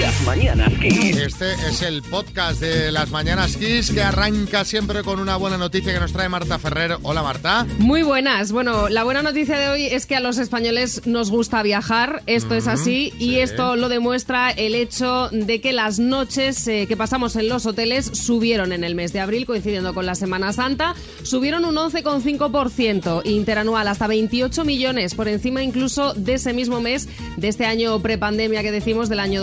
Las mañanas Kiss. Este es el podcast de las Mañanas Kiss que arranca siempre con una buena noticia que nos trae Marta Ferrer. Hola Marta. Muy buenas. Bueno, la buena noticia de hoy es que a los españoles nos gusta viajar. Esto es así. Y sí. esto lo demuestra el hecho de que las noches eh, que pasamos en los hoteles subieron en el mes de abril, coincidiendo con la Semana Santa. Subieron un 11,5% interanual, hasta 28 millones, por encima incluso de ese mismo mes de este año prepandemia que decimos del año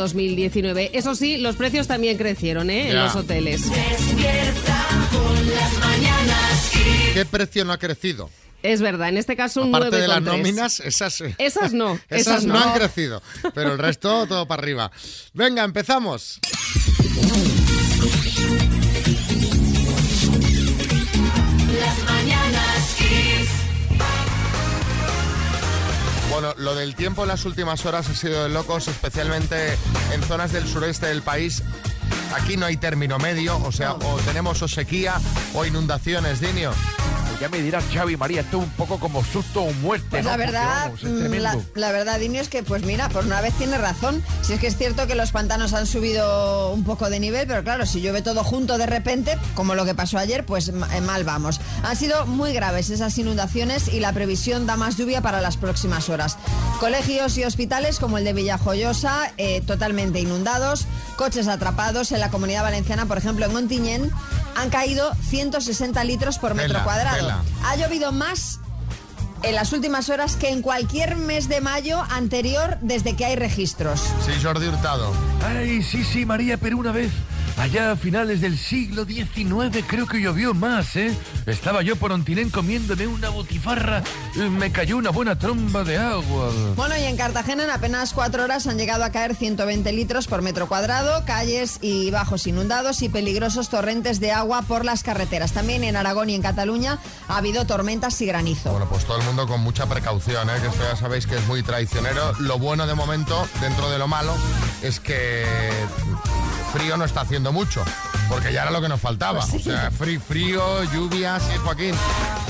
2019. Eso sí, los precios también crecieron ¿eh? en los hoteles. Despierta con las mañanas Kiss. ¿Qué precio no ha crecido? Es verdad, en este caso un Aparte de las 9,3. nóminas, esas, Esas no, esas esas no no. han crecido, pero el resto todo para arriba. Venga, empezamos. Bueno, lo del tiempo en las últimas horas ha sido de locos, especialmente en zonas del sureste del país. Aquí no hay término medio, o sea, o tenemos o sequía o inundaciones, Dinio. Ya me dirás, Xavi María, esto es un poco como susto o muerte, Pues ¿no? la Porque, verdad, vamos, la, la verdad, Dinio, es que, pues mira, por una vez tiene razón. Si es que es cierto que los pantanos han subido un poco de nivel, pero claro, si llueve todo junto de repente, como lo que pasó ayer, pues eh, mal vamos. Han sido muy graves esas inundaciones y la previsión da más lluvia para las próximas horas. Colegios y hospitales como el de Villajoyosa, eh, totalmente inundados, coches atrapados en la comunidad valenciana, por ejemplo, en Montiñén, han caído 160 litros por metro Tela, cuadrado. Ha llovido más en las últimas horas que en cualquier mes de mayo anterior desde que hay registros. Sí, Jordi Hurtado. Ay, sí, sí, María, pero una vez, allá a finales del siglo XIX, creo que llovió más, ¿eh? Estaba yo por Ontinén comiéndome una botifarra y me cayó una buena tromba de agua. Bueno, y en Cartagena en apenas cuatro horas han llegado a caer 120 litros por metro cuadrado, calles y bajos inundados y peligrosos torrentes de agua por las carreteras. También en Aragón y en Cataluña ha habido tormentas y granizo. Bueno, pues todo el mundo con mucha precaución, ¿eh? que esto ya sabéis que es muy traicionero. Lo bueno de momento, dentro de lo malo, es que frío no está haciendo mucho, porque ya era lo que nos faltaba. O sea, frío, frío, lluvia, sí, Joaquín.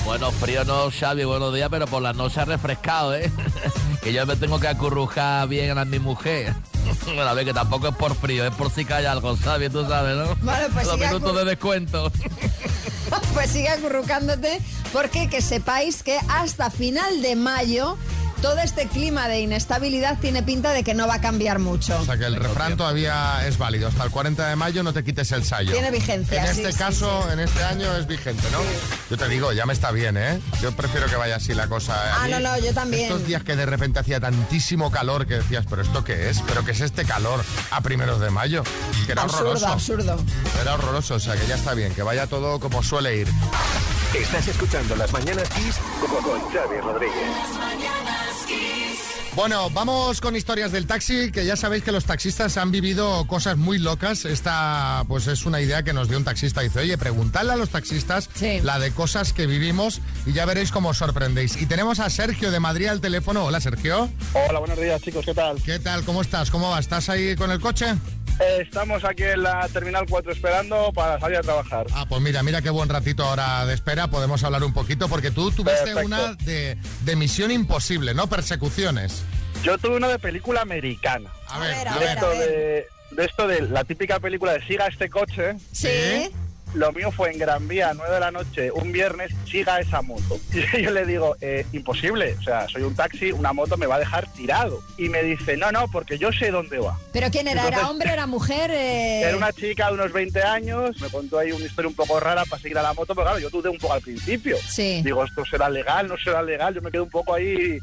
Bueno, frío no, Xavi, buenos días, pero por la noche ha refrescado, ¿eh? que yo me tengo que acurrujar bien a mi mujer. Bueno, a ver, que tampoco es por frío, es por si cae algo, Xavi, tú sabes, ¿no? Bueno, pues Los minutos de descuento. Pues sigue acurrucándote porque que sepáis que hasta final de mayo todo este clima de inestabilidad tiene pinta de que no va a cambiar mucho. O sea, que el refrán todavía es válido. Hasta el 40 de mayo no te quites el sayo. Tiene vigencia, En sí, este sí, caso, sí. en este año es vigente, ¿no? Yo te digo, ya me está bien, ¿eh? Yo prefiero que vaya así la cosa. A Ah, no, no, yo también. Estos días que de repente hacía tantísimo calor que decías, ¿pero esto qué es? ¿Pero qué es este calor a primeros de mayo? Que era Absurdo, horroroso. absurdo. Era horroroso, o sea que ya está bien, que vaya todo como suele ir. Estás escuchando Las mañanas Kiss con, con Xavi Rodríguez. Las mañanas Kiss. Bueno, vamos con historias del taxi, que ya sabéis que los taxistas han vivido cosas muy locas. Esta, pues es una idea que nos dio un taxista. Dice, oye, preguntadle a los taxistas Sí. la de cosas que vivimos y ya veréis cómo os sorprendéis. Y tenemos a Sergio de Madrid al teléfono. Hola, Sergio. Hola, buenos días chicos, ¿qué tal? ¿Qué tal? ¿Cómo estás? ¿Cómo vas? ¿Estás ahí con el coche? Eh, estamos aquí en la Terminal 4 esperando para salir a trabajar. Ah, pues mira, mira qué buen ratito ahora de espera. Podemos hablar un poquito porque tú tuviste Perfecto. una de, de misión imposible, ¿no? Persecuciones. Yo tuve una de película americana. A A ver, ver, a a De ver. esto de, de esto de la típica película de siga este coche. Sí. Lo mío fue en Gran Vía, 9 de la noche, un viernes, siga esa moto. Y yo le digo, eh, imposible, o sea, soy un taxi, una moto me va a dejar tirado. Y me dice, no, no, porque yo sé dónde va. ¿Pero quién era? ¿Era hombre? ¿Era mujer? Eh, Era una chica de unos 20 años, me contó ahí una historia un poco rara para seguir a la moto, pero claro, yo dudé un poco al principio. Sí. Digo, ¿esto será legal? ¿No será legal? Yo me quedo un poco ahí.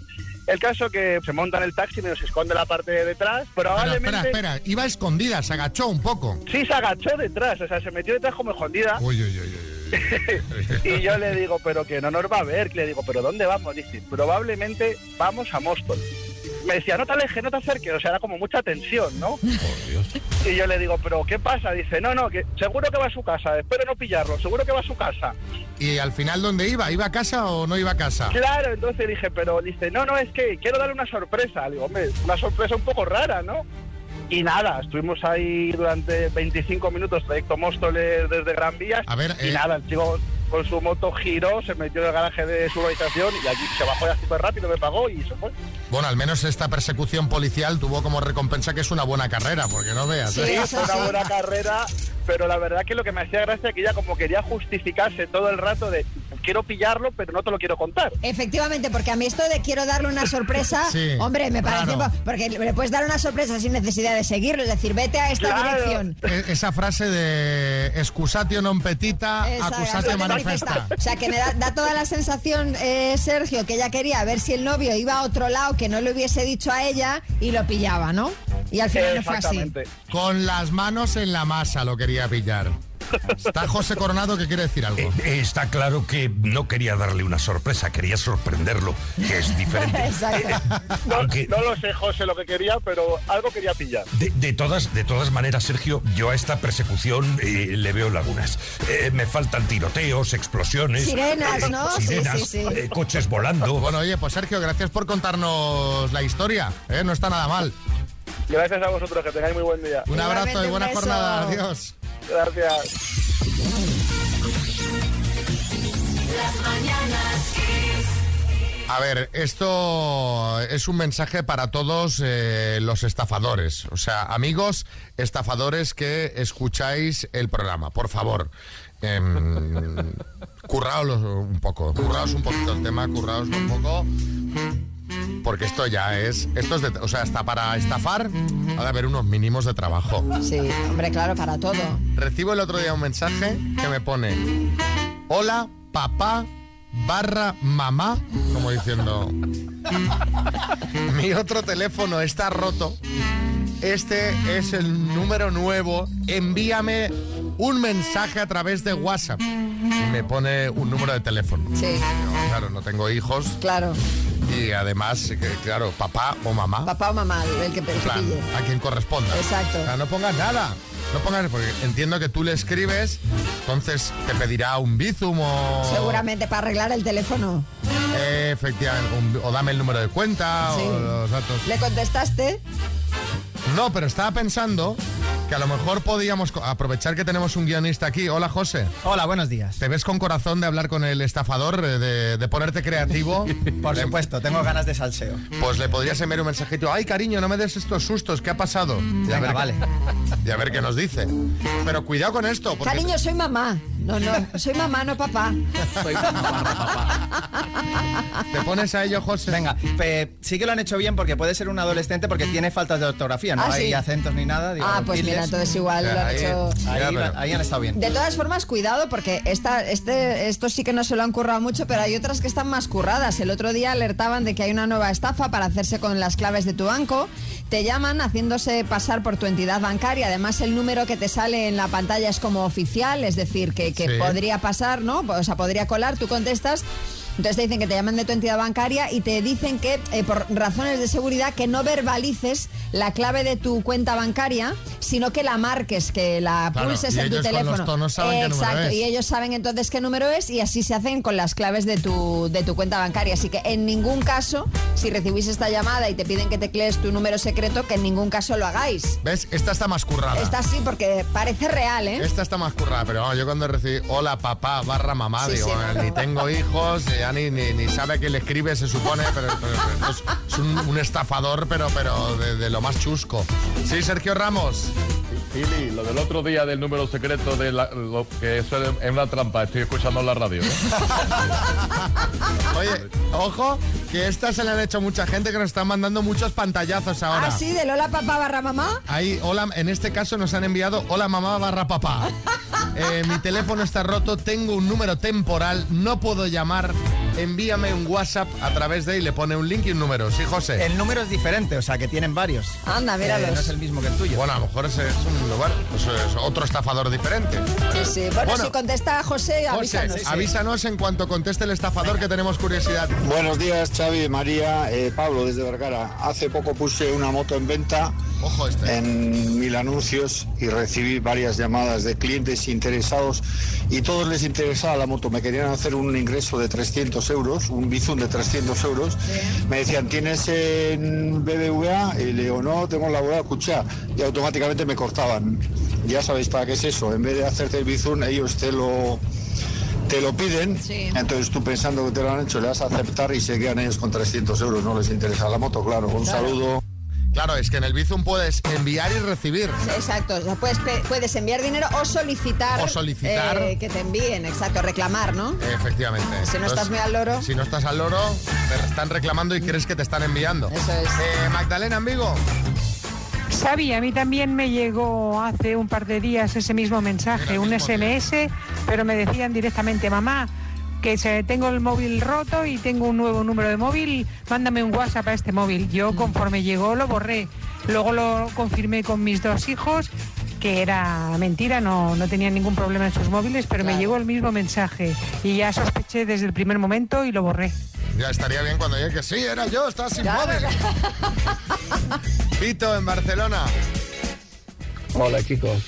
El caso que se monta en el taxi y nos esconde la parte de detrás. Probablemente. espera, espera. Iba escondida, se agachó un poco. Sí, se agachó detrás, o sea, se metió detrás como escondida. Uy, uy, uy, uy. Y yo le digo, pero que no nos va a ver. Le digo, ¿pero dónde vamos? Dice, probablemente vamos a Móstoles. Me decía, no te alejes, no te acerques. O sea, era como mucha tensión, ¿no? Y yo le digo, ¿pero qué pasa? Dice, no, no, que seguro que va a su casa. Espero no pillarlo, seguro que va a su casa. ¿Y al final dónde iba? ¿Iba a casa o no iba a casa? Claro, entonces dije, pero dice, no, no, es que quiero darle una sorpresa. Le digo, hombre, una sorpresa un poco rara, ¿no? Y nada, estuvimos ahí durante 25 minutos, trayecto Móstoles desde Gran Vía. A ver, y eh, nada, el chico con su moto giró, se metió en el garaje de su habitación y allí se bajó ya súper rápido, me pagó y se fue. Bueno, al menos esta persecución policial tuvo como recompensa que es una buena carrera, porque no veas. Sí, ¿eh? Una buena carrera, pero la verdad que lo que me hacía gracia es que ella como quería justificarse todo el rato de quiero pillarlo, pero no te lo quiero contar. Efectivamente, porque a mí esto de quiero darle una sorpresa, Sí, hombre, me parece... claro. Porque le puedes dar una sorpresa sin necesidad de seguirlo, es decir, vete a esta Claro. dirección. E- Esa frase de excusatio non petita, esa manifesta. O sea, que me da, da toda la sensación, eh, Sergio, que ella quería ver si el novio iba a otro lado que no le hubiese dicho a ella y lo pillaba, ¿no? Y al final no fue así. Con las manos en la masa lo quería pillar. Está José Coronado que quiere decir algo. Eh, eh, está claro que no quería darle una sorpresa, quería sorprenderlo, que es diferente. Exacto. No, Aunque- no lo sé, José, lo que quería, pero algo quería pillar. De, de todas, de todas maneras, Sergio, yo a esta persecución eh, le veo lagunas. Eh, me faltan tiroteos, explosiones. Sirenas, ¿no? Sí, sirenas, sí, sí. eh, coches volando. Bueno, oye, pues Sergio, gracias por contarnos la historia. ¿eh? No está nada mal. Gracias a vosotros, que tengáis muy buen día. Un abrazo Igualmente, y buena jornada. Adiós. Gracias. A ver, esto es un mensaje para todos eh, los estafadores. O sea, amigos estafadores que escucháis el programa, por favor. em, curraos un poco, curraos un poquito el tema, curraos un poco. Porque esto ya es, esto es de, o sea, hasta para estafar ha de haber unos mínimos de trabajo. Sí, hombre, claro, para todo. Recibo el otro día un mensaje que me pone, hola, papá, barra mamá, como diciendo, mi otro teléfono está roto, este es el número nuevo, envíame un mensaje a través de WhatsApp. Y me pone un número de teléfono. Sí. Yo, claro, no tengo hijos Claro. y además, que, claro, papá o mamá. Papá o mamá, el que, el que En plan, pille. a quien corresponda. Exacto. O sea, no pongas nada. No pongas, porque entiendo que tú le escribes, entonces te pedirá un bizum o... Seguramente para arreglar el teléfono. Eh, efectivamente, un- o dame el número de cuenta Sí. o los datos. ¿Le contestaste? No, pero estaba pensando que a lo mejor podíamos aprovechar que tenemos un guionista aquí. Hola, José. Hola, buenos días. ¿Te ves con corazón de hablar con el estafador, eh, de, de ponerte creativo? Por Le- supuesto, tengo ganas de salseo. Pues le podrías enviar un mensajito. Ay, cariño, no me des estos sustos. ¿Qué ha pasado? Y a Venga, ver, vale. Y a ver qué nos dice. Pero cuidado con esto. Porque Cariño, soy mamá. No, no, soy mamá, no papá. Soy mamá barra papá. te pones a ello, José. Venga, pe- sí que lo han hecho bien porque puede ser un adolescente porque tiene faltas de ortografía, no Ah, hay sí. acentos ni nada. digo, Ah, pues tildes. mira, entonces igual lo han Ahí, hecho... Ahí, Ya, pero- ahí han estado bien. De todas formas, cuidado, porque esta, este, esto sí que no se lo han currado mucho, pero hay otras que están más curradas. El otro día alertaban de que hay una nueva estafa para hacerse con las claves de tu banco. Te llaman haciéndose pasar por tu entidad bancaria. Además, el número que te sale en la pantalla es como oficial, es decir, que, que Sí. podría pasar, ¿no? O sea, podría colar, tú contestas. Entonces te dicen que te llaman de tu entidad bancaria y te dicen que eh, por razones de seguridad que no verbalices la clave de tu cuenta bancaria, sino que la marques, que la Claro, pulses en tu ellos con teléfono. los saben qué Exacto, es. y ellos saben entonces qué número es y así se hacen con las claves de tu, de tu cuenta bancaria. Así que en ningún caso, si recibís esta llamada y te piden que teclees tu número secreto, que en ningún caso lo hagáis. ¿Ves? Esta está más currada. Está así porque parece real, ¿eh? Esta está más currada, pero yo cuando recibí hola papá barra mamá, Sí, digo, sí, "Eh, no, ni no. tengo hijos, ya ni, ni, sabe quién le escribe, se supone, pero, es, un, un estafador, pero, pero de lo más chusco. Sí, Sergio Ramos. Pili, lo del otro día del número secreto de la- lo- que eso es una trampa, estoy escuchando en la radio. ¿eh? Oye, ojo, que esta se le han hecho mucha gente que nos están mandando muchos pantallazos ahora. Ah, sí, de Lola Papá barra mamá. Ahí, hola, en este caso nos han enviado hola mamá barra papá. Eh, mi teléfono está roto, tengo un número temporal, no puedo llamar. Envíame un WhatsApp a través de y le pone un link y un número. Sí, José. El número es diferente, o sea que tienen varios. Anda, Eh, míralos. no es el mismo que el tuyo. Bueno, a lo mejor ese es un lugar, pues es otro estafador diferente. Sí, sí. Bueno, Bueno. si contesta José, José, avísanos. avísanos en cuanto conteste el estafador que tenemos curiosidad. Buenos días, Xavi, María, eh, Pablo desde Vergara. Hace poco puse una moto en venta Ojo este. en mil anuncios y recibí varias llamadas de clientes interesados y todos les interesaba la moto. Me querían hacer un ingreso de 300 euros, un bizum de 300 euros. Me decían, ¿tienes en BBVA? Y le digo, no, tengo en la boda escucha. Y automáticamente me cortaban. Ya sabéis para qué es eso. En vez de hacerte el bizum, ellos te lo te lo piden, entonces tú pensando que te lo han hecho, le vas a aceptar y se quedan ellos con 300 euros, no les interesa la moto, claro. Un Claro. saludo. Claro, es que en el Bizum puedes enviar y recibir. Exacto, o sea, puedes, puedes enviar dinero o solicitar, O solicitar. eh, que te envíen, exacto, reclamar, ¿no? Efectivamente. Si no estás muy al loro. Si no estás al loro, te están reclamando y crees que te están enviando. Eso es. Eh, Magdalena, amigo. Xavi, a mí también me llegó hace un par de días ese mismo mensaje, un SMS, pero me decían directamente, mamá, que se, tengo el móvil roto y tengo un nuevo número de móvil, mándame un WhatsApp a este móvil. Yo conforme llegó lo borré. Luego lo confirmé con mis dos hijos, que era mentira, no, no tenían ningún problema en sus móviles, pero me llegó el mismo mensaje y ya sospeché desde el primer momento y lo borré. Ya estaría bien cuando llegue que sí, era yo, estaba sin móvil. Pito, en Barcelona. Hola chicos,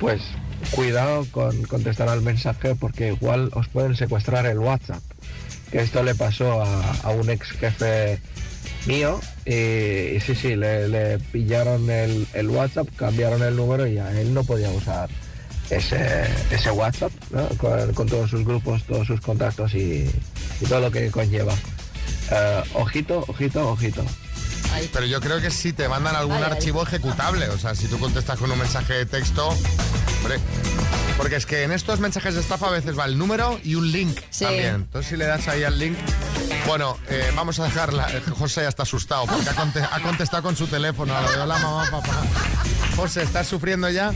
pues cuidado con contestar al mensaje porque igual os pueden secuestrar el WhatsApp. Que esto le pasó a, un ex jefe mío y, y sí, sí, le, pillaron el, WhatsApp, cambiaron el número y ya él no podía usar ese, ese WhatsApp con, todos sus grupos, todos sus contactos y, y todo lo que conlleva. Eh, ojito, ojito, ojito. Pero yo creo que sí te mandan algún Ay, ay. archivo ejecutable. O sea, si tú contestas con un mensaje de texto. hombre, porque es que en estos mensajes de estafa a veces va el número y un link también. Entonces si le das ahí al link. Bueno, eh, vamos a dejarla. José ya está asustado porque ha, conte- ha contestado con su teléfono. A lo de hola mamá, papá. José, ¿estás sufriendo ya?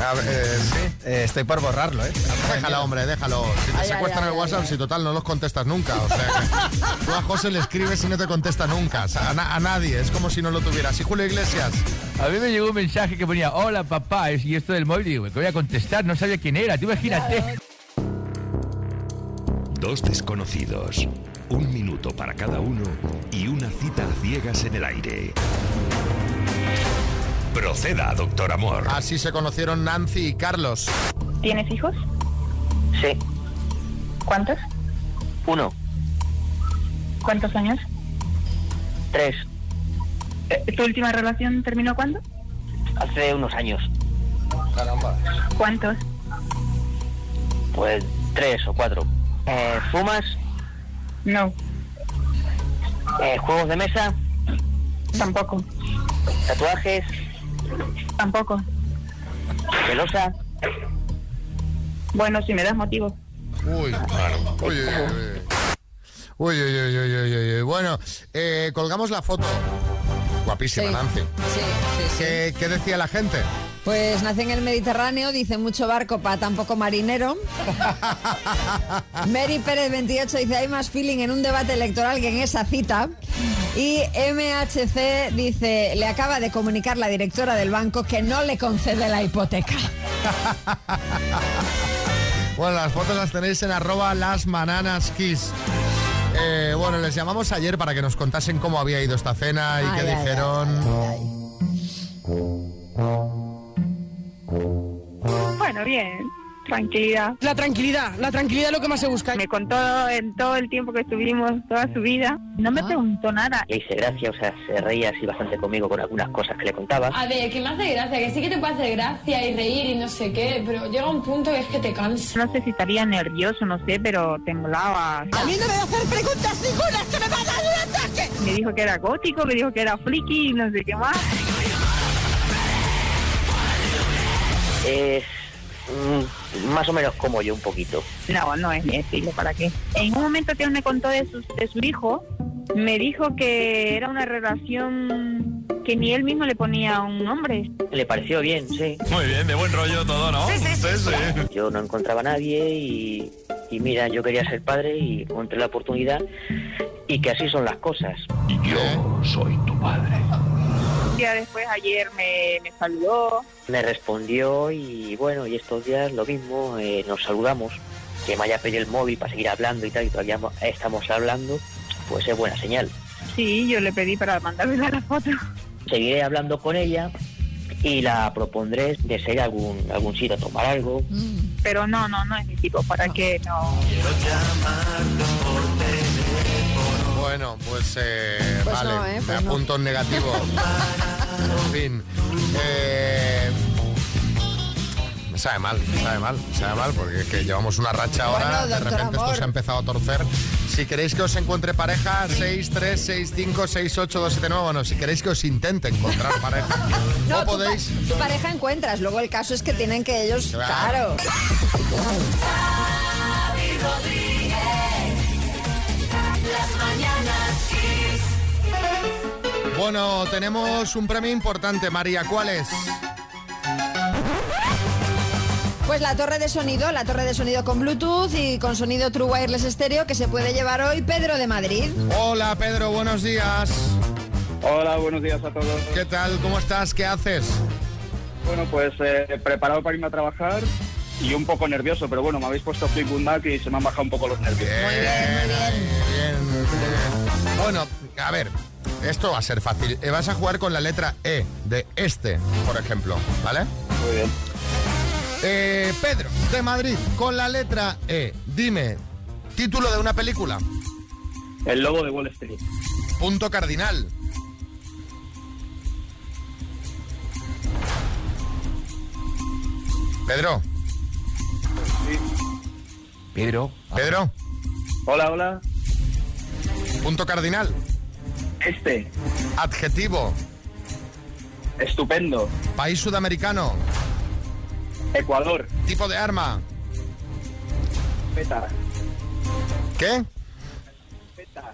A ver, eh, sí. estoy por borrarlo, ¿eh? Déjalo, hombre, déjalo. Si te Ay, secuestran ay, el WhatsApp, si total no los contestas nunca. O sea, que tú a José le escribes y no te contesta nunca. O sea, a, na- a nadie. Es como si no lo tuvieras. ¿Y Julio Iglesias? A mí me llegó un mensaje que ponía, hola papá, y esto del móvil, digo, que voy a contestar, no sabía quién era, tú imagínate. Dos desconocidos, un minuto para cada uno y una cita a ciegas en el aire. Proceda, doctor Amor. Así se conocieron Nancy y Carlos. ¿Tienes hijos? Sí, ¿Cuántos? uno, ¿Cuántos años? tres, Eh, ¿Tu última relación terminó cuándo? hace unos años. Caramba. ¿Cuántos? Pues tres o cuatro. Eh, ¿Fumas? No. Eh, ¿Juegos de mesa? Tampoco. ¿Tatuajes? Tampoco. ¿Celosa? Bueno, si me das motivo. Uy, claro. Uy, uy, uy, uy. Uy, uy, uy, uy, uy, uy, uy. Bueno, eh, colgamos la foto. Guapísima, Sí. Nancy. Sí, sí, sí. ¿Qué, qué decía la gente? Pues nace en el Mediterráneo, dice mucho barco para tan poco marinero. Mary Pérez 28 dice hay más feeling en un debate electoral que en esa cita. Y MHC dice le acaba de comunicar la directora del banco que no le concede la hipoteca. Bueno, las fotos las tenéis en arroba las bananas kiss. Eh, bueno, les llamamos ayer para que nos contasen cómo había ido esta cena y Ay, qué ay, dijeron. Bien. Tranquilidad. La tranquilidad, la tranquilidad es lo que más se busca. Me contó en todo el tiempo que estuvimos, toda su vida. No me preguntó nada. Le hice gracia, o sea, se reía así bastante conmigo con algunas cosas que le contaba. A ver, que me hace gracia, que sí que te puede hacer gracia y reír y no sé qué, pero llega un punto que es que te cansa. No sé si estaría nervioso, no sé, pero temblaba. A mí no me va a hacer preguntas ninguna, que me va a dar un ataque. Me dijo que era gótico, me dijo que era friki y no sé qué más. Es más o menos como yo un poquito. No, no es mi estilo, ¿para qué? En un momento que él me contó de su, de su hijo, me dijo que era una relación que ni él mismo le ponía un nombre. Le pareció bien, sí. Muy bien, de buen rollo todo, ¿no? Yo no encontraba a nadie y, y mira, yo quería ser padre y encontré la oportunidad y que así son las cosas. Yo soy tu padre. Un día después, ayer me, me saludó. Me respondió y bueno, y estos días lo mismo, eh, nos saludamos. Que me haya pedido el móvil para seguir hablando y tal, y todavía mo- estamos hablando, pues es buena señal. Sí, yo le pedí para mandarle la foto. Seguiré hablando con ella y la propondré de a algún, algún sitio a tomar algo. Pero no, no, no es mi tipo, ¿para qué? No. Bueno, pues, eh, Pues vale, no, ¿eh? Pues me no. apunto en negativo. en fin. eh, sabe mal, sabe mal, sabe mal, porque es que llevamos una racha ahora, Bueno, de repente esto se ha empezado a torcer. Si queréis que os encuentre pareja, 6, 3, 6, 5, 6, 8, 2, 7, 9, bueno, si queréis que os intente encontrar pareja, No, o tu pa- podéis... Tu, pareja encuentras, luego el caso es que tienen que ellos, Claro. claro. Las mañanas Kiss. Bueno, tenemos un premio importante, María, ¿cuál es? Pues la torre de sonido, la torre de sonido con Bluetooth y con sonido True Wireless Stereo que se puede llevar hoy Pedro de Madrid. Hola, Pedro, buenos días. Hola, buenos días a todos. ¿Qué tal? ¿Cómo estás? ¿Qué haces? Bueno, pues eh, preparado para irme a trabajar y un poco nervioso, pero bueno, me habéis puesto Fleetwood Mac y se me han bajado un poco los nervios. Muy bien, bien, bien. Bueno, a ver, esto va a ser fácil. Eh, Vas a jugar con la letra E de este, por ejemplo, ¿vale? Muy bien. Eh, Pedro, de Madrid, con la letra E, dime, título de una película. El lobo de Wall Street. Punto cardinal. Pedro. Pedro. Pedro. Hola, hola. Punto cardinal. Este. Adjetivo. Estupendo. País sudamericano. Ecuador. Tipo de arma. Peta. ¿Qué? Peta.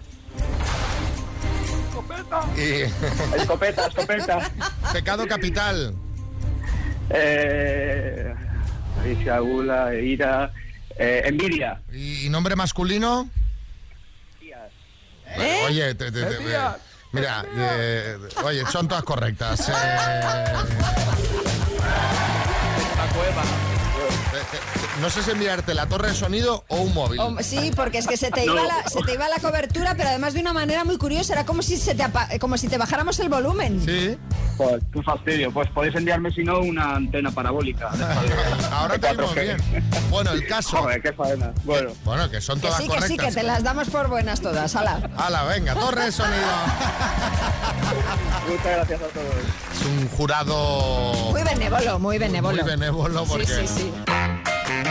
Y... Escopeta, escopeta. Pecado capital. Eh, avaricia, gula, ira, eh, envidia. ¿Y nombre masculino? ¿Eh? Oye, te- te- mira, eh, oye, son todas correctas. eh. Eh, eh, No sé si enviarte la torre de sonido o un móvil. Sí, porque es que se te, No. iba la, se te iba la cobertura, pero además de una manera muy curiosa, era como si, se te apa- como si te bajáramos el volumen. Sí. Pues, qué fastidio. Pues podéis enviarme, si no, una antena parabólica. Ahora te oímos 4G. bien. Bueno, el caso. Joder, qué faena. Bueno. Bueno, que son Que todas sí, que sí, correctas. que te las damos por buenas todas, ala. Hala, venga, torre de sonido. Muchas gracias a todos. Es un jurado Muy benévolo, muy benévolo. muy benévolo porque... Sí, sí, sí.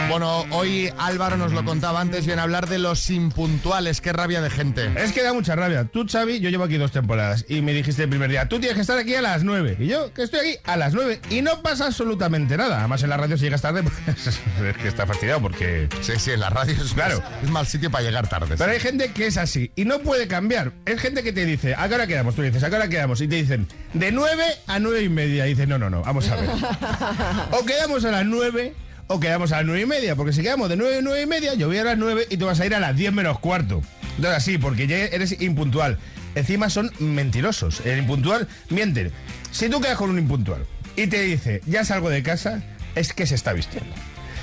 Bueno, hoy Álvaro nos lo contaba antes, viene a hablar de los impuntuales. Qué rabia de gente. Es que da mucha rabia. Tú, Xavi, yo llevo aquí dos temporadas y me dijiste el primer día, tú tienes que estar aquí a las 9. Y yo, que estoy aquí a las 9 y no pasa absolutamente nada. Además, en la radio si llegas tarde, pues es que está fastidiado porque... Sí, sí, en la radio es, Claro. es mal sitio para llegar tarde. Pero hay gente que es así y no puede cambiar. Es gente que te dice, ¿a qué hora quedamos? Tú dices, ¿a qué hora quedamos? Y te dicen, de 9 a 9 y media. Y dices, no, no, no, vamos a ver. O quedamos a las 9 o quedamos a las 9 y media. Porque si quedamos de 9 a 9 y media, yo voy a las 9 y tú vas a ir a las 10 menos cuarto. Entonces así, porque ya eres impuntual. Encima son mentirosos. El impuntual mienten. Si tú quedas con un impuntual y te dice, ya salgo de casa, es que se está vistiendo.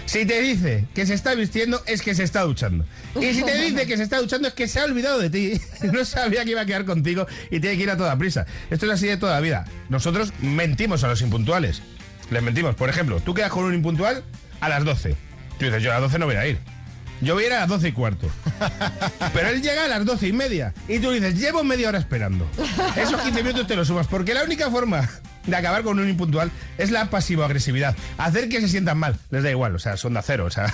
Si te dice que se está vistiendo, es que se está duchando. Y si te dice que se está duchando, es que se ha olvidado de ti. No sabía que iba a quedar contigo y tiene que ir a toda prisa. Esto es así de toda la vida. Nosotros mentimos a los impuntuales. Les mentimos. Por ejemplo, tú quedas con un impuntual a las 12. Tú dices, yo a las 12 no voy a ir. Yo voy a ir a las 12 y cuarto. Pero él llega a las 12 y media. Y tú dices, llevo media hora esperando. Esos 15 minutos te los sumas. Porque la única forma de acabar con un impuntual es la pasivo-agresividad. Hacer que se sientan mal. Les da igual, o sea, son de acero, o sea.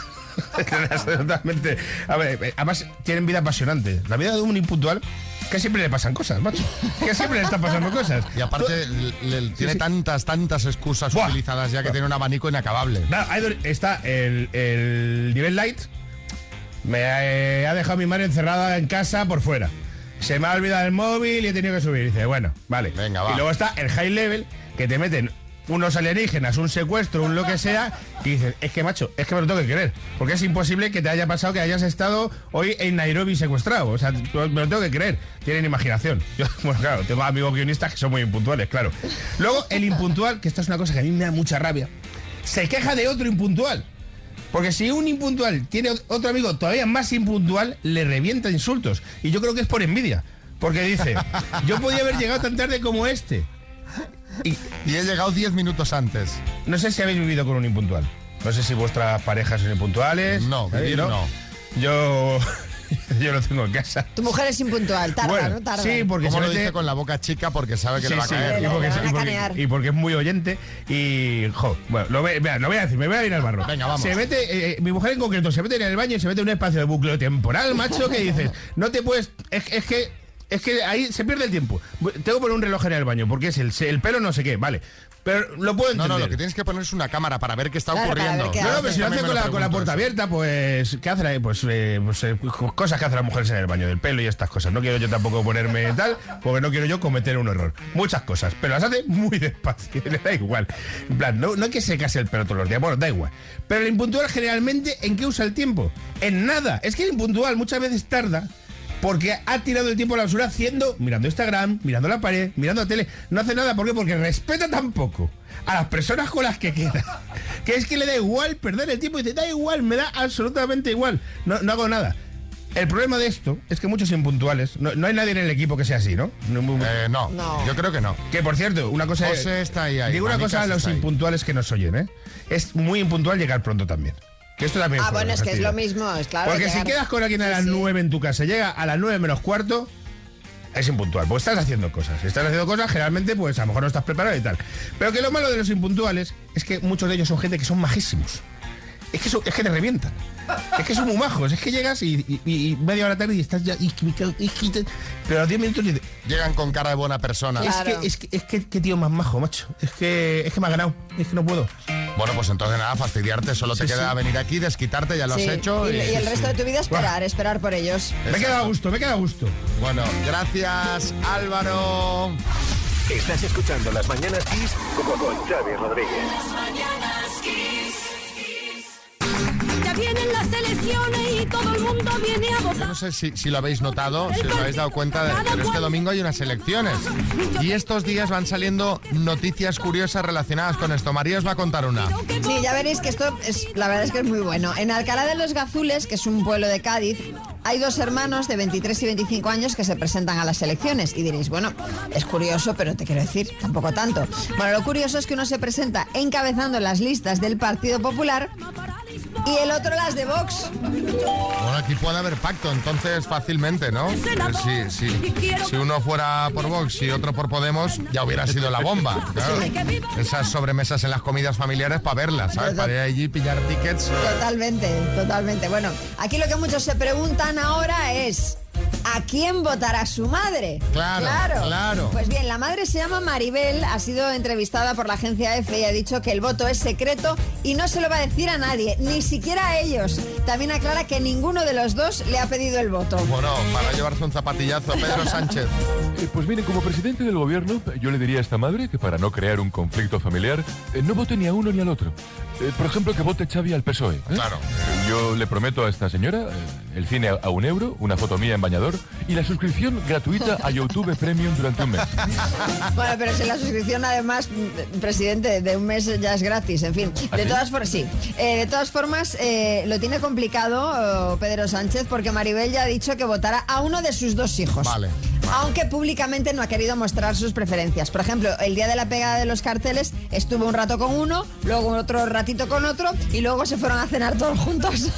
totalmente. A ver, eh, además tienen vida apasionante. La vida de un impuntual que siempre le pasan cosas, macho. Que siempre le están pasando cosas. Y aparte le- le- tiene tantas, tantas excusas utilizadas ya que tiene un abanico inacabable. Nada, está el, el nivel light. Me eh, ha dejado mi madre encerrada en casa por fuera. Se me ha olvidado el móvil y he tenido que subir. dice, bueno, vale. Venga, va. Y luego está el high level, que te meten unos alienígenas, un secuestro, un lo que sea, y dices, es que macho, es que me lo tengo que creer. Porque es imposible que te haya pasado que hayas estado hoy en Nairobi secuestrado. O sea, me lo tengo que creer. Tienen imaginación. Yo, bueno, claro, tengo amigos guionistas que son muy impuntuales, claro. Luego, el impuntual, que esta es una cosa que a mí me da mucha rabia, se queja de otro impuntual. Porque si un impuntual tiene ot- otro amigo todavía más impuntual, le revienta insultos. Y yo creo que es por envidia. Porque dice, yo podía haber llegado tan tarde como este. Y, he llegado 10 minutos antes. No sé si habéis vivido con un impuntual. No sé si vuestras parejas son impuntuales. No, ¿eh? vivir no. Yo, yo lo tengo en casa. Tu mujer es impuntual, tarda, Bueno, ¿no? Tarda. sí, porque se lo dice con la boca chica porque sabe que Sí, le va a sí, caer. y porque, y y es muy oyente y jo, bueno, lo, ve- vea, lo voy a decir, me voy a ir al barro. Venga, vamos. Se mete, eh, eh, mi mujer en concreto, se mete en el baño y se mete en un espacio de bucle temporal, macho, que dices, no te puedes, es, es que es que ahí se pierde el tiempo. Tengo que poner un reloj en el baño porque es el, el pelo no sé qué, vale. Pero lo puedo No, entender. no, lo que tienes que poner es una cámara para ver qué está Claro, ocurriendo. qué No, no, hace. pero si lo hace con la, con puerta eso. abierta, pues, ¿qué hacen ahí? Pues, eh, pues, eh, cosas que hacen las mujeres en el baño, del pelo y estas cosas. No quiero yo tampoco ponerme tal, porque no quiero yo cometer un error. Muchas cosas, pero las hace muy despacio, le da igual. En plan, no, no es que se case el pelo todos los días, bueno, da igual. Pero el impuntual generalmente, ¿en qué usa el tiempo? En nada. Es que el impuntual muchas veces tarda porque ha tirado el tiempo a la basura haciendo, mirando Instagram, mirando la pared, mirando la tele. No hace nada, ¿por qué? Porque respeta tampoco a las personas con las que queda. Que es que le da igual perder el tiempo y dice, da igual, me da absolutamente igual. No, no hago nada. El problema de esto es que muchos impuntuales, no, no hay nadie en el equipo que sea así, ¿no? No, Eh, no, No. yo creo que no. Que por cierto, una cosa José está ahí, ahí. Digo una cosa a los ahí. impuntuales que nos oyen, ¿eh? Es muy impuntual llegar pronto también. Que esto también Ah, bueno, es que es lo mismo, es claro. Porque si quedas con alguien a las sí. 9 en tu casa, llega a las 9 menos cuarto, es impuntual. Porque estás haciendo cosas. Si estás haciendo cosas, generalmente, pues a lo mejor no estás preparado y tal. Pero que lo malo de los impuntuales es que muchos de ellos son gente que son majísimos. Es que, son- es que te revientan. Es que son muy majos. Es que llegas y, y- y media hora tarde y estás ya. y pero a los 10 minutos dices, Llegan con cara de buena persona. Claro. es que, es que, es que, qué tío más majo, macho. Es que, es que me ha ganado. Es que no puedo. Bueno, pues entonces nada, fastidiarte. Solo te queda sí. venir aquí, desquitarte, ya lo Sí, has hecho. Y, y el resto de tu vida esperar, esperar por ellos. Me queda a gusto, me queda a gusto. Bueno, gracias Álvaro. Estás escuchando Las Mañanas Kiss con, con Xavi Rodríguez. Vienen las elecciones y todo el mundo viene a Yo votar. no sé si, si lo habéis notado, si os habéis dado cuenta, de, pero este domingo hay unas elecciones. Y estos días van saliendo noticias curiosas relacionadas con esto. María os va a contar una. Sí, ya veréis que esto es, la verdad es que es muy bueno. En Alcalá de los Gazules, que es un pueblo de Cádiz, hay dos hermanos de 23 y 25 años que se presentan a las elecciones. Y diréis, bueno, es curioso, pero te quiero decir, tampoco tanto. Bueno, lo curioso es que uno se presenta encabezando las listas del Partido Popular y el otro las de Vox. Bueno, aquí puede haber pacto, entonces fácilmente, ¿no? Eh, Si, si, si uno fuera por Vox y otro por Podemos, ya hubiera sido la bomba. claro. Esas sobremesas en las comidas familiares para verlas, ¿sabes? Para ir allí, pillar tickets. Totalmente, totalmente. Bueno, aquí lo que muchos se preguntan ahora es. ¿A quién votará su madre? Claro, claro. Pues bien, la madre se llama Maribel, ha sido entrevistada por la agencia EFE y ha dicho que el voto es secreto y no se lo va a decir a nadie, ni siquiera a ellos. También aclara que ninguno de los dos le ha pedido el voto. Bueno, para llevarse un zapatillazo, Pedro Sánchez. Eh, Pues miren, como presidente del gobierno, yo le diría a esta madre que para no crear un conflicto familiar, eh, no vote ni a uno ni al otro. Eh, por ejemplo, que vote Xavi al PSOE. ¿eh? Claro. Yo le prometo a esta señora eh, el cine a, un euro, una foto mía en bañador y la suscripción gratuita a YouTube Premium durante un mes. Bueno, pero si la suscripción además, presidente, de un mes ya es gratis, en fin. ¿Ah, De sí? todas formas, sí. Eh, de todas formas, eh, lo tiene complicado oh, Pedro Sánchez porque Maribel ya ha dicho que votará a uno de sus dos hijos. Vale. Aunque públicamente no ha querido mostrar sus preferencias. Por ejemplo, el día de la pegada de los carteles estuvo un rato con uno, luego otro ratito con otro y luego se fueron a cenar todos juntos. Sí,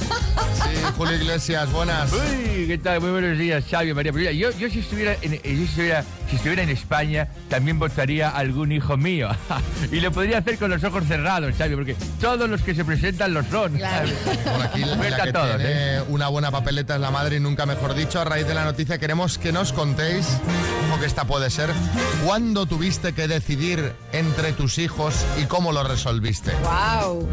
Julio Iglesias, buenas. Uy, ¿qué tal? Muy buenos días, Xavi, María. Pero mira, yo, yo si estuviera en, eh, yo si estuviera, si estuviera en España, también votaría a algún hijo mío. y lo podría hacer con los ojos cerrados, Xavi, porque todos los que se presentan lo son. Claro. Bueno, aquí la, la que a todos, tiene una buena papeleta es la madre y nunca mejor dicho. A raíz de la noticia queremos que nos contéis, que esta puede ser, cuándo tuviste que decidir entre tus hijos y cómo lo resolviste. ¡Wow!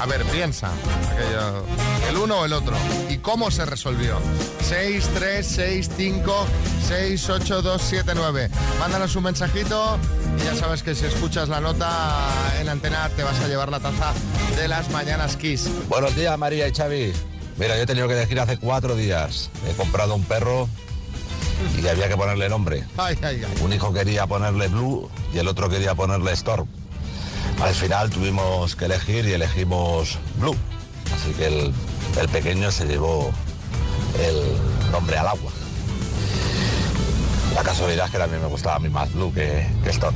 A ver, piensa. aquello, el uno o el otro. ¿Y cómo se resolvió? 6, 3, 6, 5, 6, 8, 2, 7, 9. Mándanos un mensajito y ya sabes que si escuchas la nota en antena te vas a llevar la taza de las mañanas Kiss. Buenos días, María y Xavi. Mira, yo he tenido que elegir hace cuatro días. He comprado un perro y había que ponerle nombre. Ay, ay, ay. Un hijo quería ponerle Blue y el otro quería ponerle Storm. Al final tuvimos que elegir y elegimos Blue. Así que el, el pequeño se llevó el nombre al agua. La casualidad es que también me gustaba a mí más Blue que, que Storm.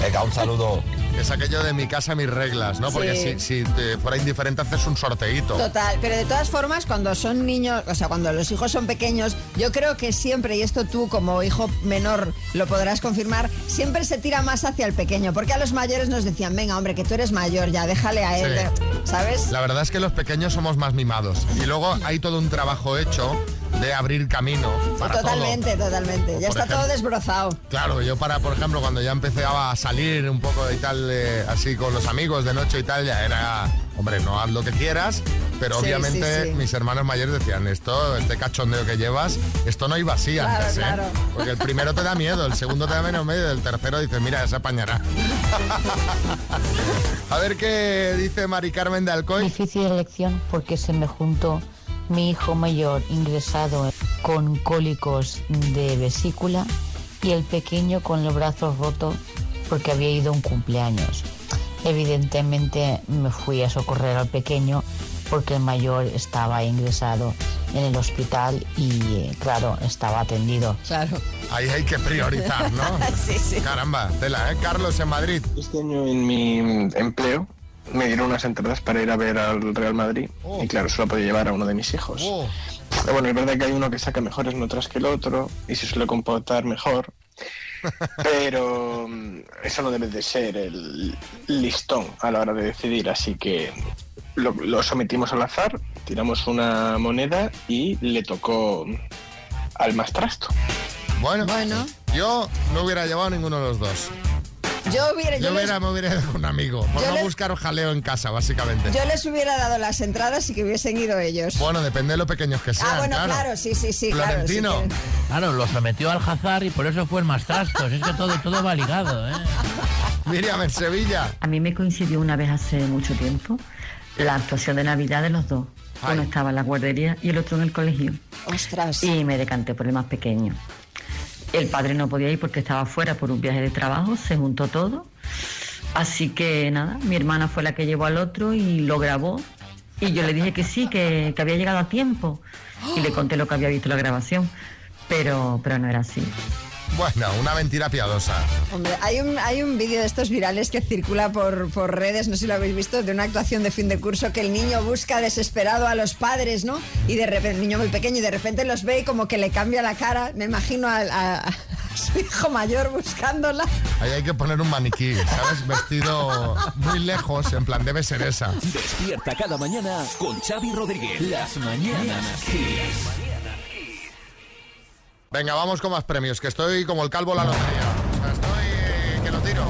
Venga, un saludo. Es aquello de mi casa, mis reglas, ¿no? Porque Sí. si, si te fuera indiferente haces un sorteíto. Total, pero de todas formas, cuando son niños, o sea, cuando los hijos son pequeños, yo creo que siempre, y esto tú como hijo menor lo podrás confirmar, siempre se tira más hacia el pequeño, porque a los mayores nos decían, venga, hombre, que tú eres mayor, ya déjale a él, Sí. ¿sabes? La verdad es que los pequeños somos más mimados. Y luego hay todo un trabajo hecho de abrir camino para todo. totalmente, totalmente. Ya está todo ejemplo- desbrozado. Claro, yo para, por ejemplo, cuando ya empecé a salir un poco y tal, eh, así con los amigos de noche y tal, ya era, hombre, no haz lo que quieras, pero Sí, obviamente sí, sí. mis hermanos mayores decían, esto, este cachondeo que llevas, esto no iba así Claro, antes, ¿eh? claro. Porque el primero te da miedo, el segundo te da menos miedo, el tercero dices, mira, ya se apañará. a ver qué dice Mari Carmen de Alcoy. Difícil elección porque se me juntó mi hijo mayor ingresado con cólicos de vesícula y el pequeño con los brazos rotos porque había ido a un cumpleaños. Evidentemente me fui a socorrer al pequeño porque el mayor estaba ingresado en el hospital y eh, claro, estaba atendido. Claro. Ahí hay que priorizar, ¿no? sí, sí. Caramba, tela, ¿eh? Carlos en Madrid. Este año en mi empleo me dieron unas entradas para ir a ver al Real Madrid y claro, solo podía llevar a uno de mis hijos. Oh. Pero bueno, es verdad que hay uno que saca mejores notas que el otro y se suele comportar mejor. Pero mm, eso no debe de ser el listón a la hora de decidir, así que lo, lo sometimos al azar, tiramos una moneda y le tocó al más trasto. Bueno, Bueno. yo no hubiera llevado ninguno de los dos. Yo hubiera, Yo yo, les, hubiera, me hubiera ido con un amigo, por Yo no les- buscar jaleo en casa, básicamente. yo les hubiera dado las entradas y que hubiesen ido ellos. Bueno, depende de lo pequeños que sean, ah, bueno, claro. claro. sí, sí, sí, claro. sí Florentino. que- Claro, lo sometió al Hazard y por eso fue el más trastos. Es que todo, todo va ligado, ¿eh? Miriam, en Sevilla. A mí me coincidió una vez hace mucho tiempo la actuación de Navidad de los dos. Uno estaba en la guardería y el otro en el colegio. Ostras. Y me decanté por el más pequeño. El padre no podía ir porque estaba fuera por un viaje de trabajo, se juntó todo. Así que nada, mi hermana fue la que llevó al otro y lo grabó. Y yo le dije que sí, que, que había llegado a tiempo. Y le conté lo que había visto en la grabación. Pero, pero no era así. Bueno, una mentira piadosa. Hombre, hay un, hay un vídeo de estos virales que circula por, por redes, no sé si lo habéis visto, de una actuación de fin de curso que el niño busca desesperado a los padres, ¿no? Y de repente, el niño muy pequeño, y de repente los ve y como que le cambia la cara. Me imagino al- a, a su hijo mayor buscándola. Ahí hay que poner un maniquí, ¿sabes? Vestido muy lejos, en plan, debe ser esa. Despierta cada mañana con Xavi Rodríguez. Las mañanas Kiss. Venga, vamos con más premios, que estoy como el calvo la lotería. O sea, estoy eh, que lo tiro.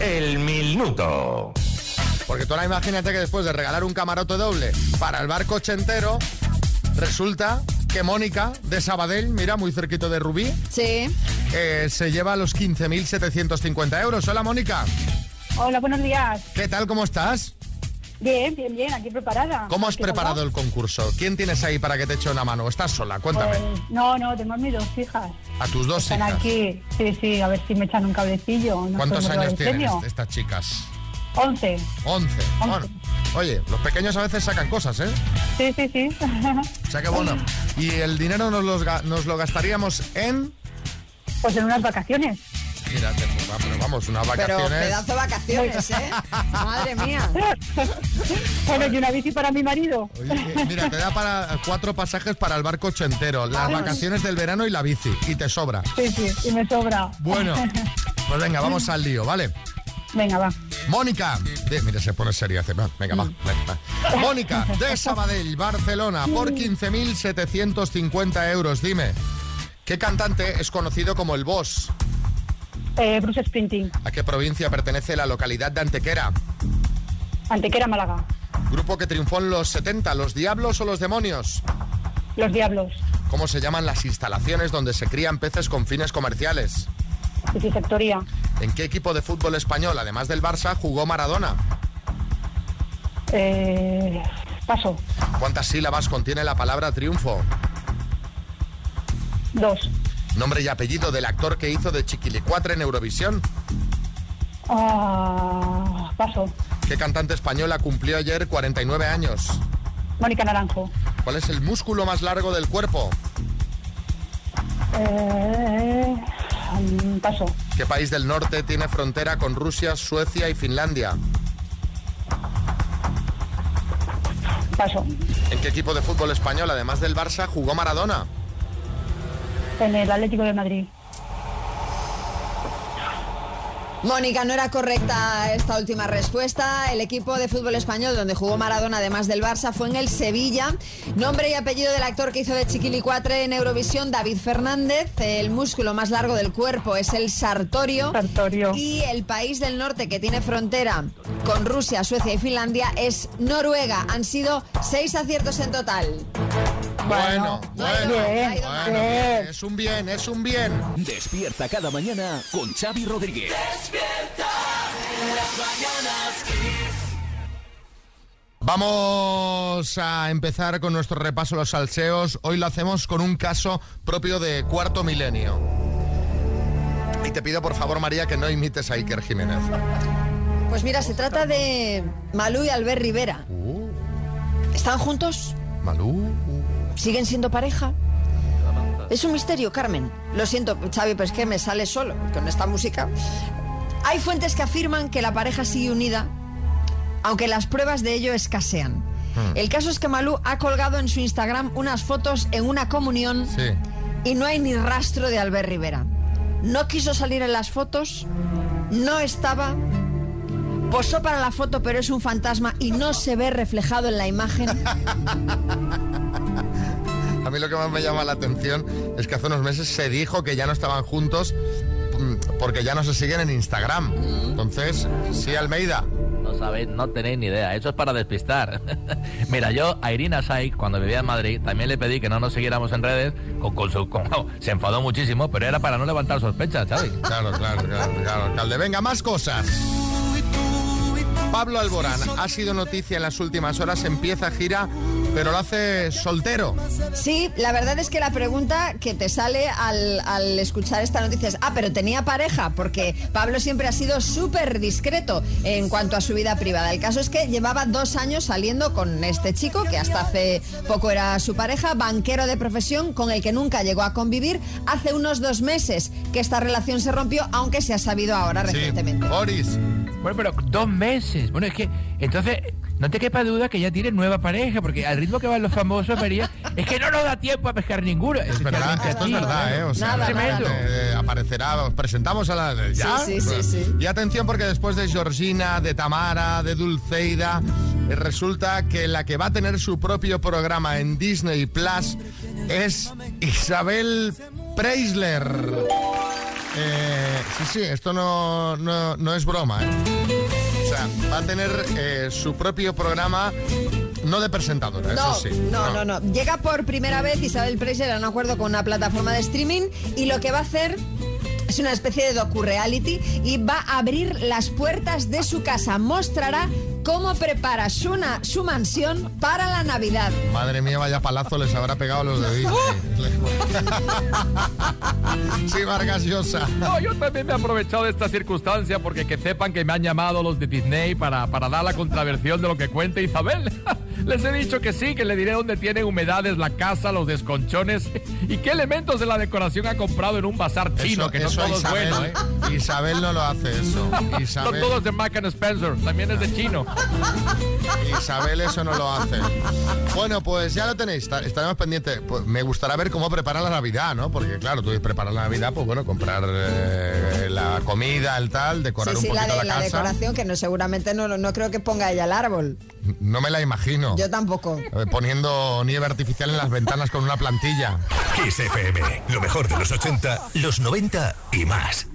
El minuto. Porque tú ahora imagínate que después de regalar un camarote doble para el barco ochentero, resulta que Mónica de Sabadell, mira, muy cerquito de Rubí, Sí. eh, se lleva los 15.750 euros. Hola, Mónica. Hola, buenos días. ¿Qué tal? ¿Cómo estás? Bien, bien, bien, aquí preparada. ¿Cómo has ¿Qué tal preparado el concurso? ¿Quién tienes ahí para que te eche una mano? ¿Estás sola? Cuéntame. Pues, no, no, tengo a mis dos hijas. A tus dos Están hijas. aquí, sí, sí, a ver si me echan un cablecillo. No ¿Cuántos años tienen est- estas chicas? Once. 11. Bueno, oye, los pequeños a veces sacan cosas, ¿eh? Sí, sí, sí. O sea que bueno. Y el dinero nos, los ga- nos lo gastaríamos en... Pues en unas vacaciones. Mírate, pues vamos, vamos, unas Pero vacaciones. pedazo de vacaciones, ¿eh? Madre mía. Bueno, y una bici para mi marido. Oye, mira, te da para cuatro pasajes para el barco ochentero, las Ay. vacaciones del verano y la bici. Y te sobra. Sí, sí, y me sobra. Bueno, pues venga, vamos al lío, ¿vale? Venga, va. Mónica, de, mira, se pone seria. Venga, va, venga, va. Mónica, de Sabadell, Barcelona, por 15.750 euros. Dime, ¿qué cantante es conocido como el Boss? Eh, Bruce Sprinting, ¿A qué provincia pertenece la localidad de Antequera? Antequera, Málaga. Grupo que triunfó en los 70, ¿los Diablos o los Demonios? Los Diablos, ¿Cómo se llaman las instalaciones donde se crían peces con fines comerciales? Piscifactoría, ¿En qué equipo de fútbol español, además del Barça, jugó Maradona? eh, Paso, ¿Cuántas sílabas contiene la palabra triunfo? dos. Nombre y apellido del actor que hizo de Chiquilicuatre en Eurovisión. Ah, paso, ¿Qué cantante española cumplió ayer 49 años? Mónica Naranjo. ¿Cuál es el músculo más largo del cuerpo? Eh, paso, ¿Qué país del norte tiene frontera con Rusia, Suecia y Finlandia? paso. ¿En qué equipo de fútbol español, además del Barça, jugó Maradona? En el Atlético de Madrid. Mónica, no era correcta esta última respuesta. El equipo de fútbol español donde jugó Maradona, además del Barça, fue en el Sevilla. Nombre y apellido del actor que hizo de Chiquilicuatre en Eurovisión, David Fernández. El músculo más largo del cuerpo es el sartorio. Y el país del norte que tiene frontera con Rusia, Suecia y Finlandia es Noruega. Han sido seis aciertos en total. Bueno, bueno, Bien, bueno, bien, es un bien, es un bien. Despierta cada mañana con Xavi Rodríguez. Vamos a empezar con nuestro repaso a los salseos. Hoy lo hacemos con un caso propio de cuarto milenio. Y te pido por favor, María, que no imites a Iker Jiménez. Pues mira, se trata de Malú y Albert Rivera. ¿Están juntos? Malú. ¿Siguen siendo pareja? Es un misterio, Carmen. Lo siento, Xavi, pero es que me sale solo con esta música. Hay fuentes que afirman que la pareja sigue unida, aunque las pruebas de ello escasean. El caso es que Malú ha colgado en su Instagram unas fotos en una comunión Sí. y no hay ni rastro de Albert Rivera. No quiso salir en las fotos, no estaba, posó para la foto pero es un fantasma y no se ve reflejado en la imagen. A mí lo que más me llama la atención es que hace unos meses se dijo que ya no estaban juntos mm, porque ya no se siguen en Instagram. Entonces, sí, Almeida. No sabéis, no tenéis ni idea. Eso es para despistar. Mira, yo a Irina Saik, cuando vivía en Madrid, también le pedí que no nos siguiéramos en redes. Con, con su, con- se enfadó muchísimo, pero era para no levantar sospechas, ¿sabes? Claro, claro, claro, claro, alcalde. Venga, más cosas. Pablo Alborán ha sido noticia en las últimas horas, empieza gira, pero lo hace soltero. Sí, la verdad es que la pregunta que te sale al, al escuchar esta noticia es, ah, pero tenía pareja, porque Pablo siempre ha sido súper discreto en cuanto a su vida privada. El caso es que llevaba dos años saliendo con este chico, que hasta hace poco era su pareja, banquero de profesión, con el que nunca llegó a convivir. Hace unos dos meses que esta relación se rompió, aunque se ha sabido ahora recientemente. Boris. Bueno, pero dos meses. Bueno, es que entonces no te quepa duda que ya tiene nueva pareja, porque al ritmo que van los famosos, María, es que no nos da tiempo a pescar ninguno. Es verdad, esto es verdad, ¿eh? O sea, tremendo. eh, aparecerá, os presentamos a la... ¿Ya? Sí, sí, sí, sí. Y atención porque después de Georgina, de Tamara, de Dulceida, eh, resulta que la que va a tener su propio programa en Disney Plus es Isabel Preisler. Eh, sí, sí, esto no, no, no es broma, ¿eh? O sea, va a tener eh, su propio programa, no de presentadora, No, eso sí. no, no, no. Llega por primera vez Isabel Preisler a un acuerdo con una plataforma de streaming y lo que va a hacer es una especie de docu-reality y va a abrir las puertas de su casa. Mostrará cómo prepara su, su mansión para la Navidad. Madre mía, vaya palazo les habrá pegado a los de Disney. sí, Vargas Llosa. No, yo también me he aprovechado de esta circunstancia porque que sepan que me han llamado los de Disney para, para dar la contraversión de lo que cuenta Isabel. Les he dicho que sí, que le diré dónde tienen humedades la casa, los desconchones y qué elementos de la decoración ha comprado en un bazar chino, Eso- que no eso todo Isabel, es bueno, ¿eh? Isabel no lo hace eso. No Isabel, todo es de Mac and Spencer, también es de chino. Isabel eso no lo hace. Bueno, pues ya lo tenéis, esta- estaremos pendientes. Pues me gustará ver cómo preparar la Navidad, ¿no? Porque claro, tú preparar la Navidad, pues bueno, comprar eh, la comida, el tal, decorar Sí, sí, un la, poquito de, la, la casa. decoración que no seguramente no, no creo que ponga ella el árbol. No me la imagino. Yo tampoco. Poniendo nieve artificial en las ventanas con una plantilla. Kiss FM, lo mejor de los 80, los 90 y más.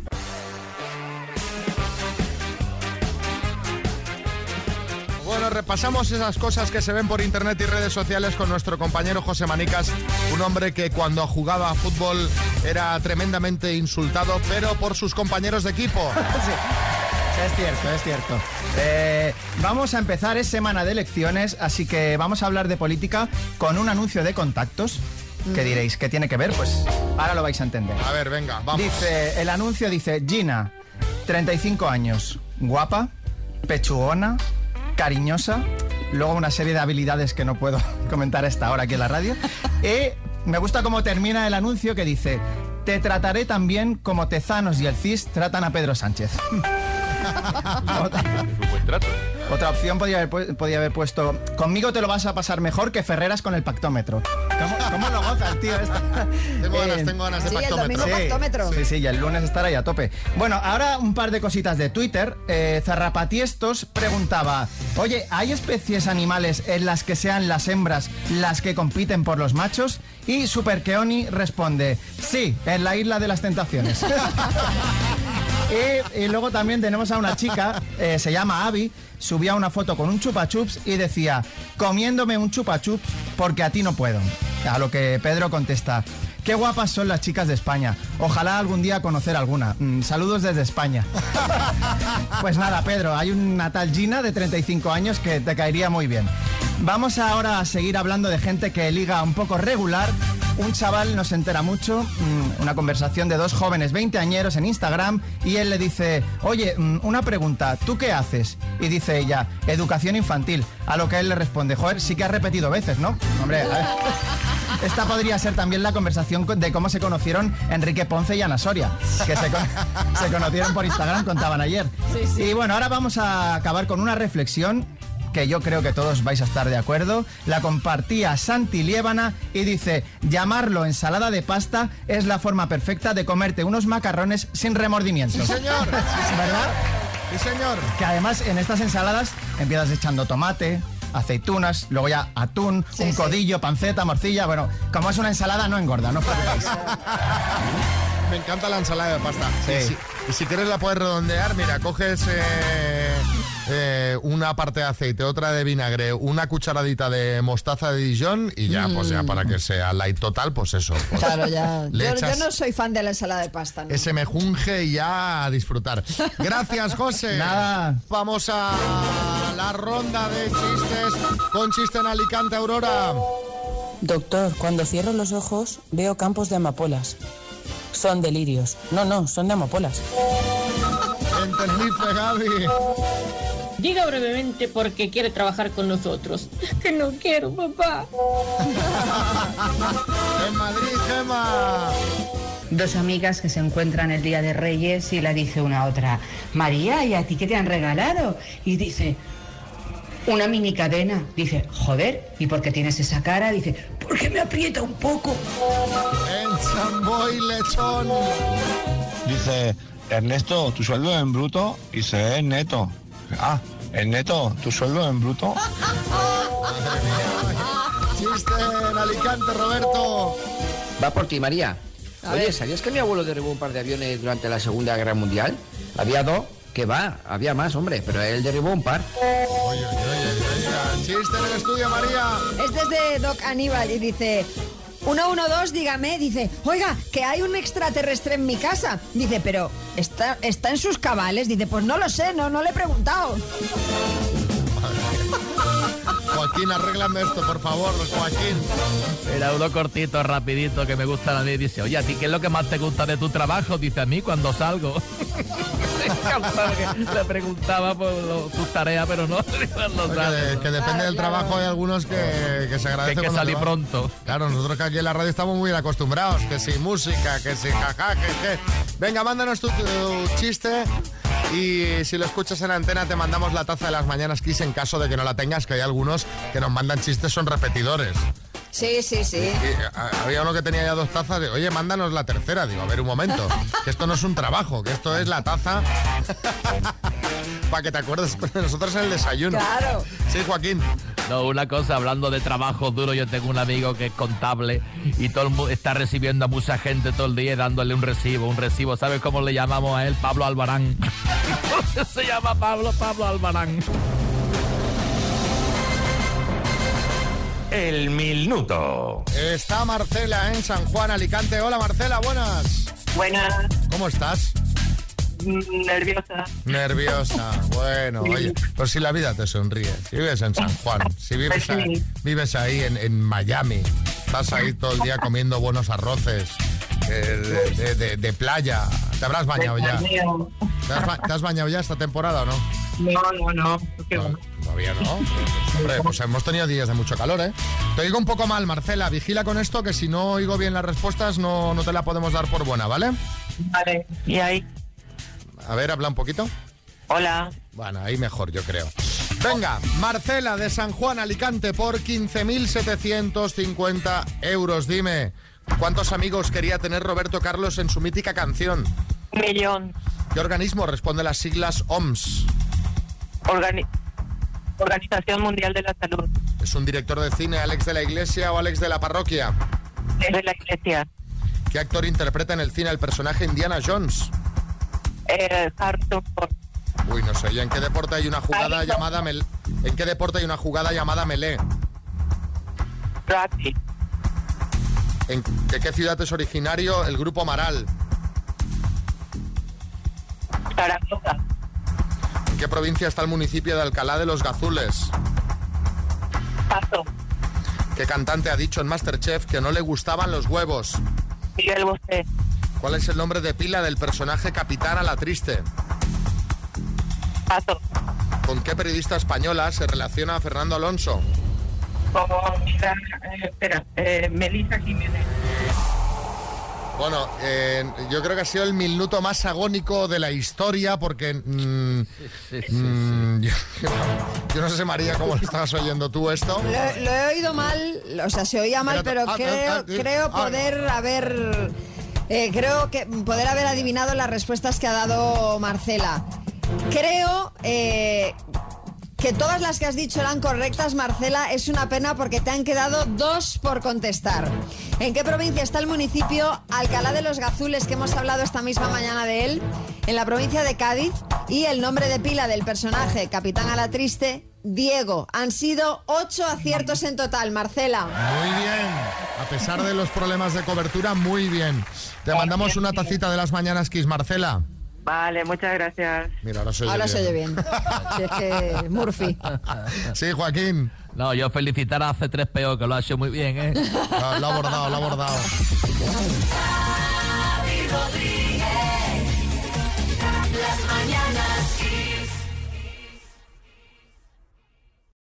Bueno, repasamos esas cosas que se ven por internet y redes sociales con nuestro compañero José Manicas, un hombre que cuando jugaba a fútbol era tremendamente insultado, pero por sus compañeros de equipo. Es cierto, es cierto. Eh, vamos a empezar, es semana de elecciones, así que vamos a hablar de política con un anuncio de contactos. Que diréis, ¿qué tiene que ver? Pues ahora lo vais a entender. A ver, venga, vamos. Dice, el anuncio dice, Gina, 35 años, guapa, pechugona, cariñosa, luego una serie de habilidades que no puedo comentar a esta hora aquí en la radio. Y me gusta cómo termina el anuncio que dice, te trataré también como Tezanos y el CIS tratan a Pedro Sánchez. Otra opción podría haber, podía haber puesto, conmigo te lo vas a pasar mejor que Ferreras con el pactómetro. ¿Cómo, cómo lo goza el tío? Esta? Tengo ganas, tengo ganas de Sí, el pactómetro. Sí, sí, y el lunes estará ahí a tope. Bueno, ahora un par de cositas de Twitter. Eh, Zarrapatiestos preguntaba, oye, ¿hay especies animales en las que sean las hembras las que compiten por los machos? Y Superkeoni responde, sí, en la isla de las tentaciones. Y, luego también tenemos a una chica, eh, se llama Abby, subía una foto con un chupa chups y decía, comiéndome un chupa chups porque a ti no puedo. A lo que Pedro contesta, qué guapas son las chicas de España. Ojalá algún día conocer alguna. Mm, saludos desde España. pues nada, Pedro, hay una tal Gina de 35 años que te caería muy bien. Vamos ahora a seguir hablando de gente que liga un poco regular. Un chaval nos entera mucho, mm, una conversación de dos jóvenes veinteañeros en Instagram y él le dice, oye, mm, una pregunta, ¿tú qué haces? Y dice ella, educación infantil. A lo que él le responde, joder, sí que has repetido veces, ¿no? Hombre, a ver. Esta podría ser también la conversación con- de cómo se conocieron Enrique Ponce y Ana Soria, que se, con- se conocieron por Instagram, contaban ayer. Y bueno, ahora vamos a acabar con una reflexión que yo creo que todos vais a estar de acuerdo. La compartía Santi Liébana y dice, llamarlo ensalada de pasta es la forma perfecta de comerte unos macarrones sin remordimientos. Sí, señor. ¿Verdad? Sí, señor. Que además en estas ensaladas empiezas echando tomate, aceitunas, luego ya atún, un codillo, panceta, morcilla. Bueno, como es una ensalada no engorda, no os preocupéis. Me encanta la ensalada de pasta. Y, si, y si quieres la puedes redondear, mira, coges eh, eh, una parte de aceite, otra de vinagre, una cucharadita de mostaza de Dijon y ya, pues ya para que sea light total, pues eso. pues Claro, ya. Yo, no soy fan de la ensalada de pasta. ¿no? ese mejunje y ya a disfrutar. Gracias, José. Nada. Vamos a la ronda de chistes con chiste en Alicante, Aurora. Doctor, cuando cierro los ojos veo campos de amapolas. Son delirios. No, no, son de amapolas. En Tenerife, Gaby. Diga brevemente por qué quiere trabajar con nosotros. Es que no quiero, papá. En Madrid, Gema. Dos amigas que se encuentran el día de Reyes y la dice una a otra, María, ¿y a ti qué te han regalado? Y dice, una mini cadena. Dice, joder, ¿y por qué tienes esa cara? Dice, porque me aprieta un poco. En Samboy, Lechón. Dice, Ernesto, tu sueldo en bruto y se en neto. Ah, en neto, tu sueldo en bruto. Chiste en Alicante, Roberto. Va por ti, María. A Oye, ver. ¿sabías que mi abuelo derribó un par de aviones durante la Segunda Guerra Mundial? Había dos, que va, había más, hombre, pero él derribó un par. Chiste en el estudio, María. Este es de Doc Aníbal y dice... 112, dígame, dice, oiga, que hay un extraterrestre en mi casa. Dice, pero ¿está, está en sus cabales? Dice, pues no lo sé, no, no le he preguntado. Joaquín, arréglame esto, por favor, Joaquín. Era uno cortito, rapidito, que me gustan a mí. Dice, oye, ¿a ti qué es lo que más te gusta de tu trabajo? Dice, a mí cuando salgo. Le preguntaba por lo- sus tareas, pero no. Que, que depende del trabajo, hay algunos que, que se agradece. Que hay que salir pronto. Claro, nosotros que aquí en la radio estamos muy acostumbrados, que si música, que si jaja, que que. Venga, mándanos tu, tu chiste y si lo escuchas en antena te mandamos la taza de las mañanas Kiss en caso de que no la tengas, que hay algunos que nos mandan chistes, son repetidores. Sí, sí, sí. Y, a- había uno que tenía ya dos tazas de, oye, mándanos la tercera. Digo, a ver un momento, que esto no es un trabajo, que esto es la taza para que te acuerdes de nosotros en el desayuno. Claro. Sí, Joaquín. No, una cosa, hablando de trabajo duro, yo tengo un amigo que es contable y todo el mundo está recibiendo a mucha gente todo el día y dándole un recibo, un recibo. ¿Sabes cómo le llamamos a él? Pablo Albarán. Se llama Pablo, Pablo Albarán. El minuto. Está Marcela en San Juan, Alicante. Hola Marcela, buenas. Buenas. ¿Cómo estás? Nerviosa. Nerviosa. Bueno, oye, pues si la vida te sonríe. Si vives en San Juan, si vives, Pues sí. ahí, vives ahí en, en Miami, estás ahí todo el día comiendo buenos arroces eh, de, de- de playa. ¿Te habrás bañado ya? ¿Te has, ba- te has bañado ya esta temporada o no? No, no, no. Todavía no. Hombre, pues hemos tenido días de mucho calor, ¿eh? Te oigo un poco mal, Marcela. Vigila con esto, que si no oigo bien las respuestas no, no te la podemos dar por buena, ¿vale? Vale. ¿Y ahí? A ver, habla un poquito. Hola. Bueno, ahí mejor, yo creo. Venga, Marcela de San Juan, Alicante, por 15.750 euros. Dime, ¿cuántos amigos quería tener Roberto Carlos en su mítica canción? Millón. ¿Qué organismo responde las siglas OMS? Organi- Organización Mundial de la Salud. ¿Es un director de cine Alex de la Iglesia o Alex de la Parroquia? Desde la iglesia. ¿Qué actor interpreta en el cine el personaje Indiana Jones? Eh, Harrison Ford. Uy, no sé. ¿Y en qué deporte hay una jugada llamada mel... ¿En qué deporte hay una jugada llamada melee? Rugby. ¿En de qué ciudad es originario el grupo Maral? Zaragoza. ¿En qué provincia está el municipio de Alcalá de los Gazules? Paso. ¿Qué cantante ha dicho en Masterchef que no le gustaban los huevos? Miguel Bosé. ¿Cuál es el nombre de pila del personaje Capitán a la Triste? Paso. ¿Con qué periodista española se relaciona a Fernando Alonso? Mira, eh, espera, eh, Melissa Jiménez. Bueno, eh, yo creo que ha sido el minuto más agónico de la historia porque... mm, mm, yo, yo no sé, María, cómo lo estabas oyendo tú esto. Lo, lo he oído mal, o sea, se oía mal, pero ah, creo, ah, ah, creo ah, poder haber. eh, creo que poder haber adivinado las respuestas que ha dado Marcela. Creo eh, que todas las que has dicho eran correctas, Marcela. Es una pena porque te han quedado dos por contestar. ¿En qué provincia está el municipio Alcalá de los Gazules, que hemos hablado esta misma mañana de él? En la provincia de Cádiz. Y el nombre de pila del personaje, Capitán a la Triste, Diego. Han sido ocho aciertos en total, Marcela. Muy bien. A pesar de los problemas de cobertura, muy bien. Te mandamos una tacita de las mañanas, Kiss Marcela. Vale, muchas gracias. Mira, ahora se oye Ahora se oye bien. bien. Si es que Murphy. Sí, Joaquín. No, yo felicitar a C3PO, que lo ha hecho muy bien, ¿eh? Lo, lo ha abordado, lo ha abordado. Rodríguez. Las mañanas.